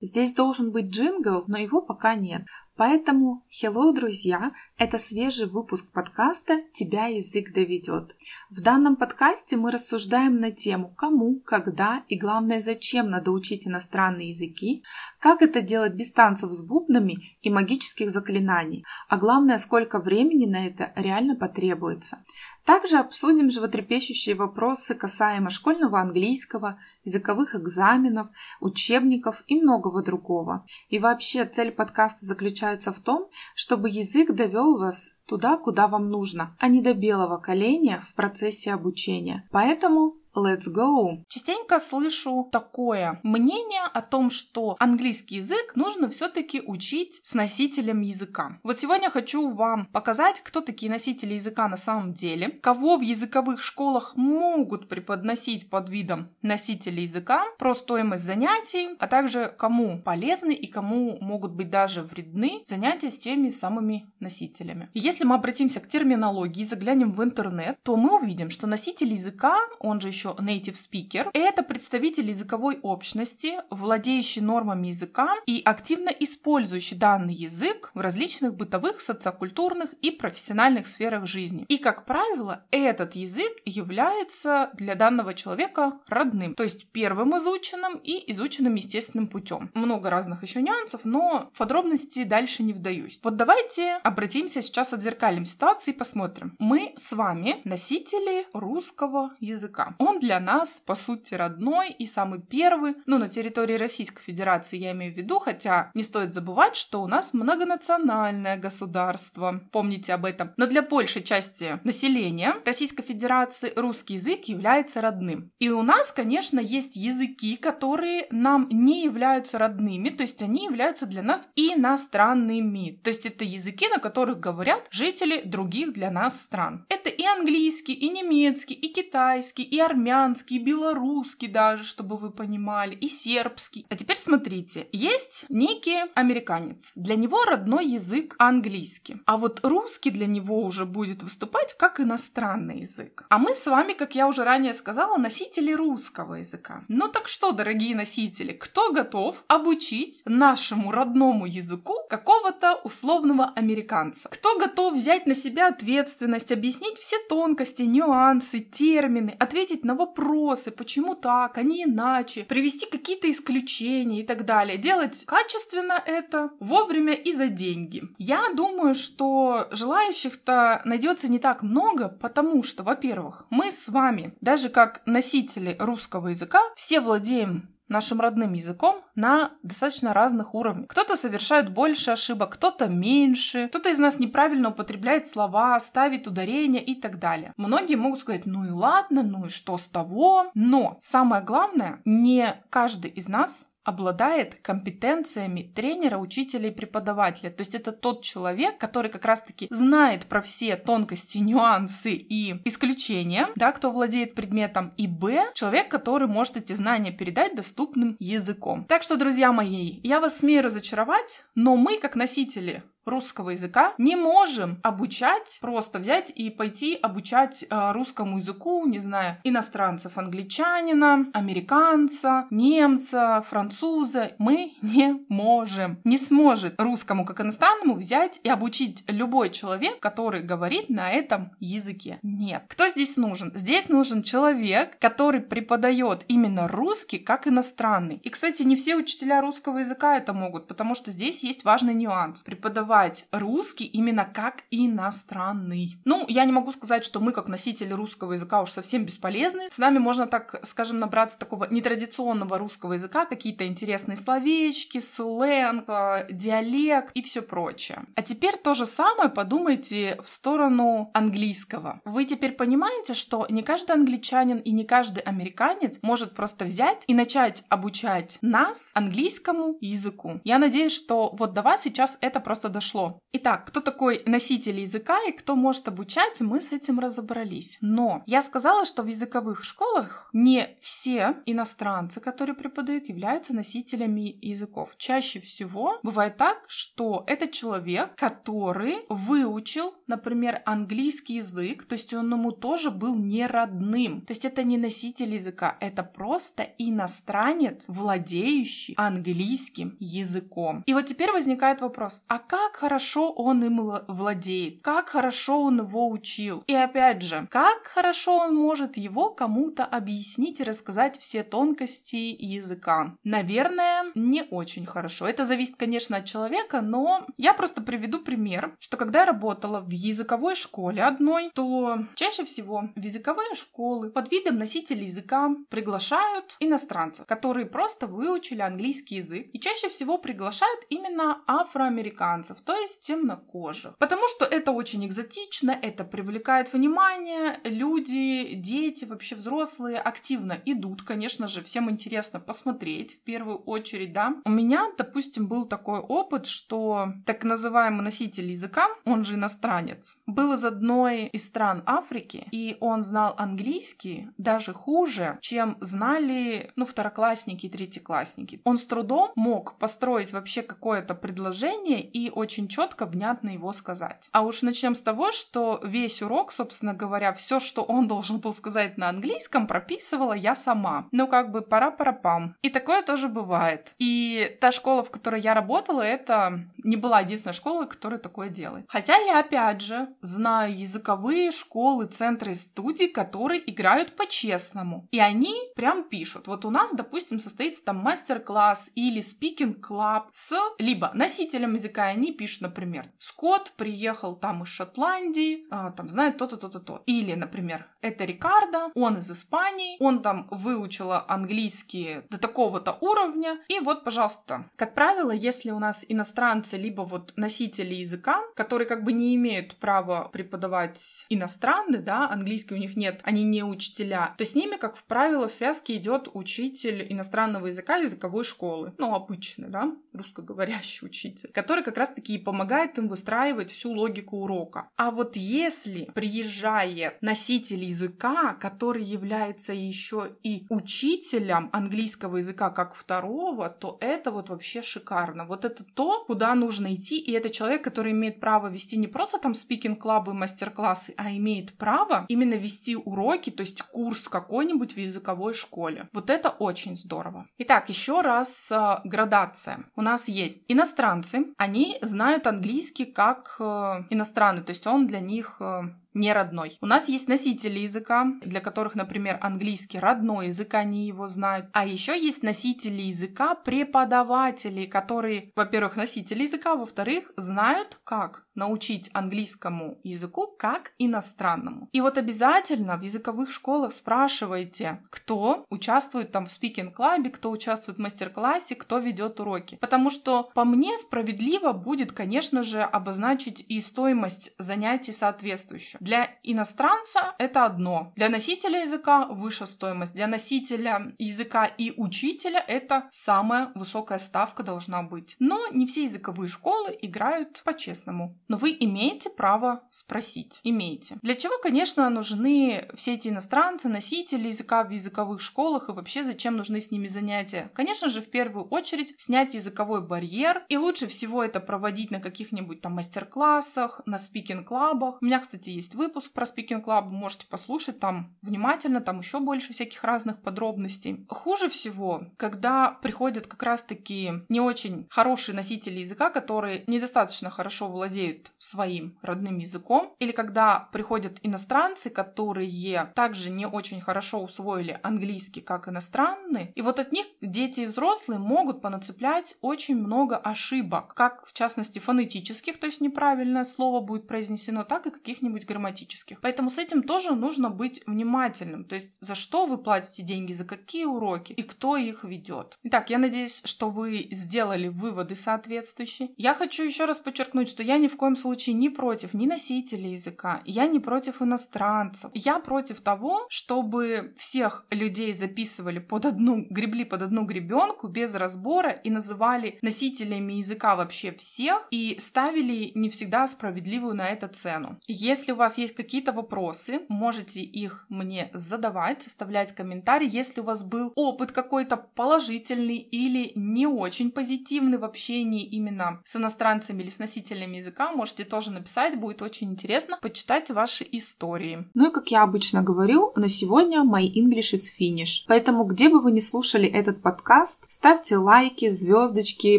Здесь должен быть джингл, но его пока нет. Поэтому, hello, друзья, это свежий выпуск подкаста «Тебя язык доведет». В данном подкасте мы рассуждаем на тему, кому, когда и, главное, зачем надо учить иностранные языки, как это делать без танцев с бубнами и магических заклинаний, а главное, сколько времени на это реально потребуется. Также обсудим животрепещущие вопросы касаемо школьного английского, языковых экзаменов, учебников и многого другого. И вообще цель подкаста заключается в том, чтобы язык довел вас туда, куда вам нужно, а не до белого коленя в процессе обучения. Поэтому Let's go! Частенько слышу такое мнение о том, что английский язык нужно все-таки учить с носителем языка. Вот сегодня хочу вам показать, кто такие носители языка на самом деле, кого в языковых школах могут преподносить под видом носителя языка, про стоимость занятий, а также кому полезны и кому могут быть даже вредны занятия с теми самыми носителями. И если мы обратимся к терминологии, заглянем в интернет, то мы увидим, что носитель языка, он же еще еще native speaker. Это представитель языковой общности, владеющий нормами языка и активно использующий данный язык в различных бытовых, социокультурных и профессиональных сферах жизни. И, как правило, этот язык является для данного человека родным, то есть первым изученным и изученным естественным путем. Много разных еще нюансов, но в подробности дальше не вдаюсь. Вот давайте обратимся сейчас, отзеркалим ситуацию и посмотрим. Мы с вами носители русского языка. Он для нас, по сути, родной и самый первый, ну, на территории Российской Федерации я имею в виду, хотя не стоит забывать, что у нас многонациональное государство. Помните об этом. Но для большей части населения Российской Федерации русский язык является родным. И у нас, конечно, есть языки, которые нам не являются родными, то есть они являются для нас иностранными. То есть это языки, на которых говорят жители других для нас стран. Это и английский, и немецкий, и китайский, и армянский, армянский, белорусский даже, чтобы вы понимали, и сербский. А теперь смотрите, есть некий американец. Для него родной язык английский. А вот русский для него уже будет выступать как иностранный язык. А мы с вами, как я уже ранее сказала, носители русского языка. Ну так что, дорогие носители, кто готов обучить нашему родному языку какого-то условного американца? Кто готов взять на себя ответственность, объяснить все тонкости, нюансы, термины, ответить на вопросы, почему так, а не иначе, привести какие-то исключения и так далее. Делать качественно это, вовремя и за деньги. Я думаю, что желающих-то найдется не так много, потому что, во-первых, мы с вами, даже как носители русского языка, все владеем нашим родным языком на достаточно разных уровнях. Кто-то совершает больше ошибок, кто-то меньше, кто-то из нас неправильно употребляет слова, ставит ударения и так далее. Многие могут сказать, ну и ладно, ну и что с того? Но самое главное, не каждый из нас обладает компетенциями тренера, учителя и преподавателя. То есть это тот человек, который как раз-таки знает про все тонкости, нюансы и исключения, да, кто владеет предметом, и Б, человек, который может эти знания передать доступным языком. Так что, друзья мои, я вас смею разочаровать, но мы, как носители русского языка не можем обучать, просто взять и пойти обучать э, русскому языку, не знаю, иностранцев, англичанина, американца, немца, француза. Мы не можем. Не сможет русскому как иностранному взять и обучить любой человек, который говорит на этом языке. Нет. Кто здесь нужен? Здесь нужен человек, который преподает именно русский как иностранный. И, кстати, не все учителя русского языка это могут, потому что здесь есть важный нюанс. Преподавать преподавать русский именно как иностранный. Ну, я не могу сказать, что мы, как носители русского языка, уж совсем бесполезны. С нами можно, так скажем, набраться такого нетрадиционного русского языка, какие-то интересные словечки, сленг, э, диалект и все прочее. А теперь то же самое подумайте в сторону английского. Вы теперь понимаете, что не каждый англичанин и не каждый американец может просто взять и начать обучать нас английскому языку. Я надеюсь, что вот до вас сейчас это просто произошло. Итак, кто такой носитель языка и кто может обучать, мы с этим разобрались. Но я сказала, что в языковых школах не все иностранцы, которые преподают, являются носителями языков. Чаще всего бывает так, что это человек, который выучил, например, английский язык, то есть он ему тоже был не родным. То есть это не носитель языка, это просто иностранец, владеющий английским языком. И вот теперь возникает вопрос, а как хорошо он им владеет? Как хорошо он его учил? И опять же, как хорошо он может его кому-то объяснить и рассказать все тонкости языка? Наверное, не очень хорошо. Это зависит, конечно, от человека, но я просто приведу пример, что когда я работала в языковой школе одной, то чаще всего в языковые школы под видом носителей языка приглашают иностранцев, которые просто выучили английский язык. И чаще всего приглашают именно афроамериканцев, то есть темнокожих. Потому что это очень экзотично, это привлекает внимание, люди, дети, вообще взрослые активно идут, конечно же, всем интересно посмотреть в первую очередь, да. У меня, допустим, был такой опыт, что так называемый носитель языка, он же иностранец, был из одной из стран Африки, и он знал английский даже хуже, чем знали, ну, второклассники и третьеклассники. Он с трудом мог построить вообще какое-то предложение и очень четко, внятно его сказать. А уж начнем с того, что весь урок, собственно говоря, все, что он должен был сказать на английском, прописывала я сама. Ну, как бы пара-пара-пам. И такое тоже бывает. И та школа, в которой я работала, это не была единственная школа, которая такое делает. Хотя я, опять же, знаю языковые школы, центры, студии, которые играют по-честному. И они прям пишут. Вот у нас, допустим, состоится там мастер-класс или speaking club с либо носителем языка, они пишут, например, Скотт приехал там из Шотландии, а, там знает то-то, то-то, то. Или, например, это Рикардо, он из Испании, он там выучила английский до такого-то уровня, и вот, пожалуйста. Как правило, если у нас иностранцы, либо вот носители языка, которые как бы не имеют права преподавать иностранный, да, английский у них нет, они не учителя, то с ними, как правило, в связке идет учитель иностранного языка языковой школы, ну, обычный, да, русскоговорящий учитель, который как раз-таки и помогает им выстраивать всю логику урока. А вот если приезжает носитель языка, который является еще и учителем английского языка как второго, то это вот вообще шикарно. Вот это то, куда нужно идти, и это человек, который имеет право вести не просто там спикинг-клабы, мастер-классы, а имеет право именно вести уроки, то есть курс какой-нибудь в языковой школе. Вот это очень здорово. Итак, еще раз э, градация. У нас есть иностранцы, они знают английский как э, иностранный, то есть он для них э, не родной. У нас есть носители языка, для которых, например, английский родной язык, они его знают. А еще есть носители языка, преподаватели, которые, во-первых, носители языка, во-вторых, знают, как научить английскому языку как иностранному. И вот обязательно в языковых школах спрашивайте, кто участвует там в спикинг-клабе, кто участвует в мастер-классе, кто ведет уроки. Потому что по мне справедливо будет, конечно же, обозначить и стоимость занятий соответствующую. Для иностранца это одно. Для носителя языка выше стоимость. Для носителя языка и учителя это самая высокая ставка должна быть. Но не все языковые школы играют по-честному. Но вы имеете право спросить. Имеете. Для чего, конечно, нужны все эти иностранцы, носители языка в языковых школах и вообще зачем нужны с ними занятия? Конечно же, в первую очередь снять языковой барьер. И лучше всего это проводить на каких-нибудь там мастер-классах, на спикинг-клабах. У меня, кстати, есть есть выпуск про Speaking Club, можете послушать там внимательно, там еще больше всяких разных подробностей. Хуже всего, когда приходят как раз-таки не очень хорошие носители языка, которые недостаточно хорошо владеют своим родным языком, или когда приходят иностранцы, которые также не очень хорошо усвоили английский как иностранный, и вот от них дети и взрослые могут понацеплять очень много ошибок, как в частности фонетических, то есть неправильное слово будет произнесено, так и каких-нибудь грамматических грамматических. Поэтому с этим тоже нужно быть внимательным. То есть за что вы платите деньги, за какие уроки и кто их ведет. Итак, я надеюсь, что вы сделали выводы соответствующие. Я хочу еще раз подчеркнуть, что я ни в коем случае не против ни носителей языка, я не против иностранцев. Я против того, чтобы всех людей записывали под одну, гребли под одну гребенку без разбора и называли носителями языка вообще всех и ставили не всегда справедливую на это цену. Если у вас есть какие-то вопросы, можете их мне задавать, оставлять комментарии. Если у вас был опыт какой-то положительный или не очень позитивный в общении именно с иностранцами или с носителями языка, можете тоже написать, будет очень интересно почитать ваши истории. Ну и как я обычно говорю, на сегодня my English is finish. Поэтому где бы вы ни слушали этот подкаст, ставьте лайки, звездочки,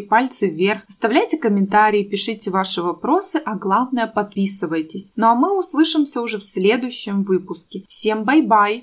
пальцы вверх, оставляйте комментарии, пишите ваши вопросы, а главное подписывайтесь. Ну а мы услышимся уже в следующем выпуске. Всем бай-бай!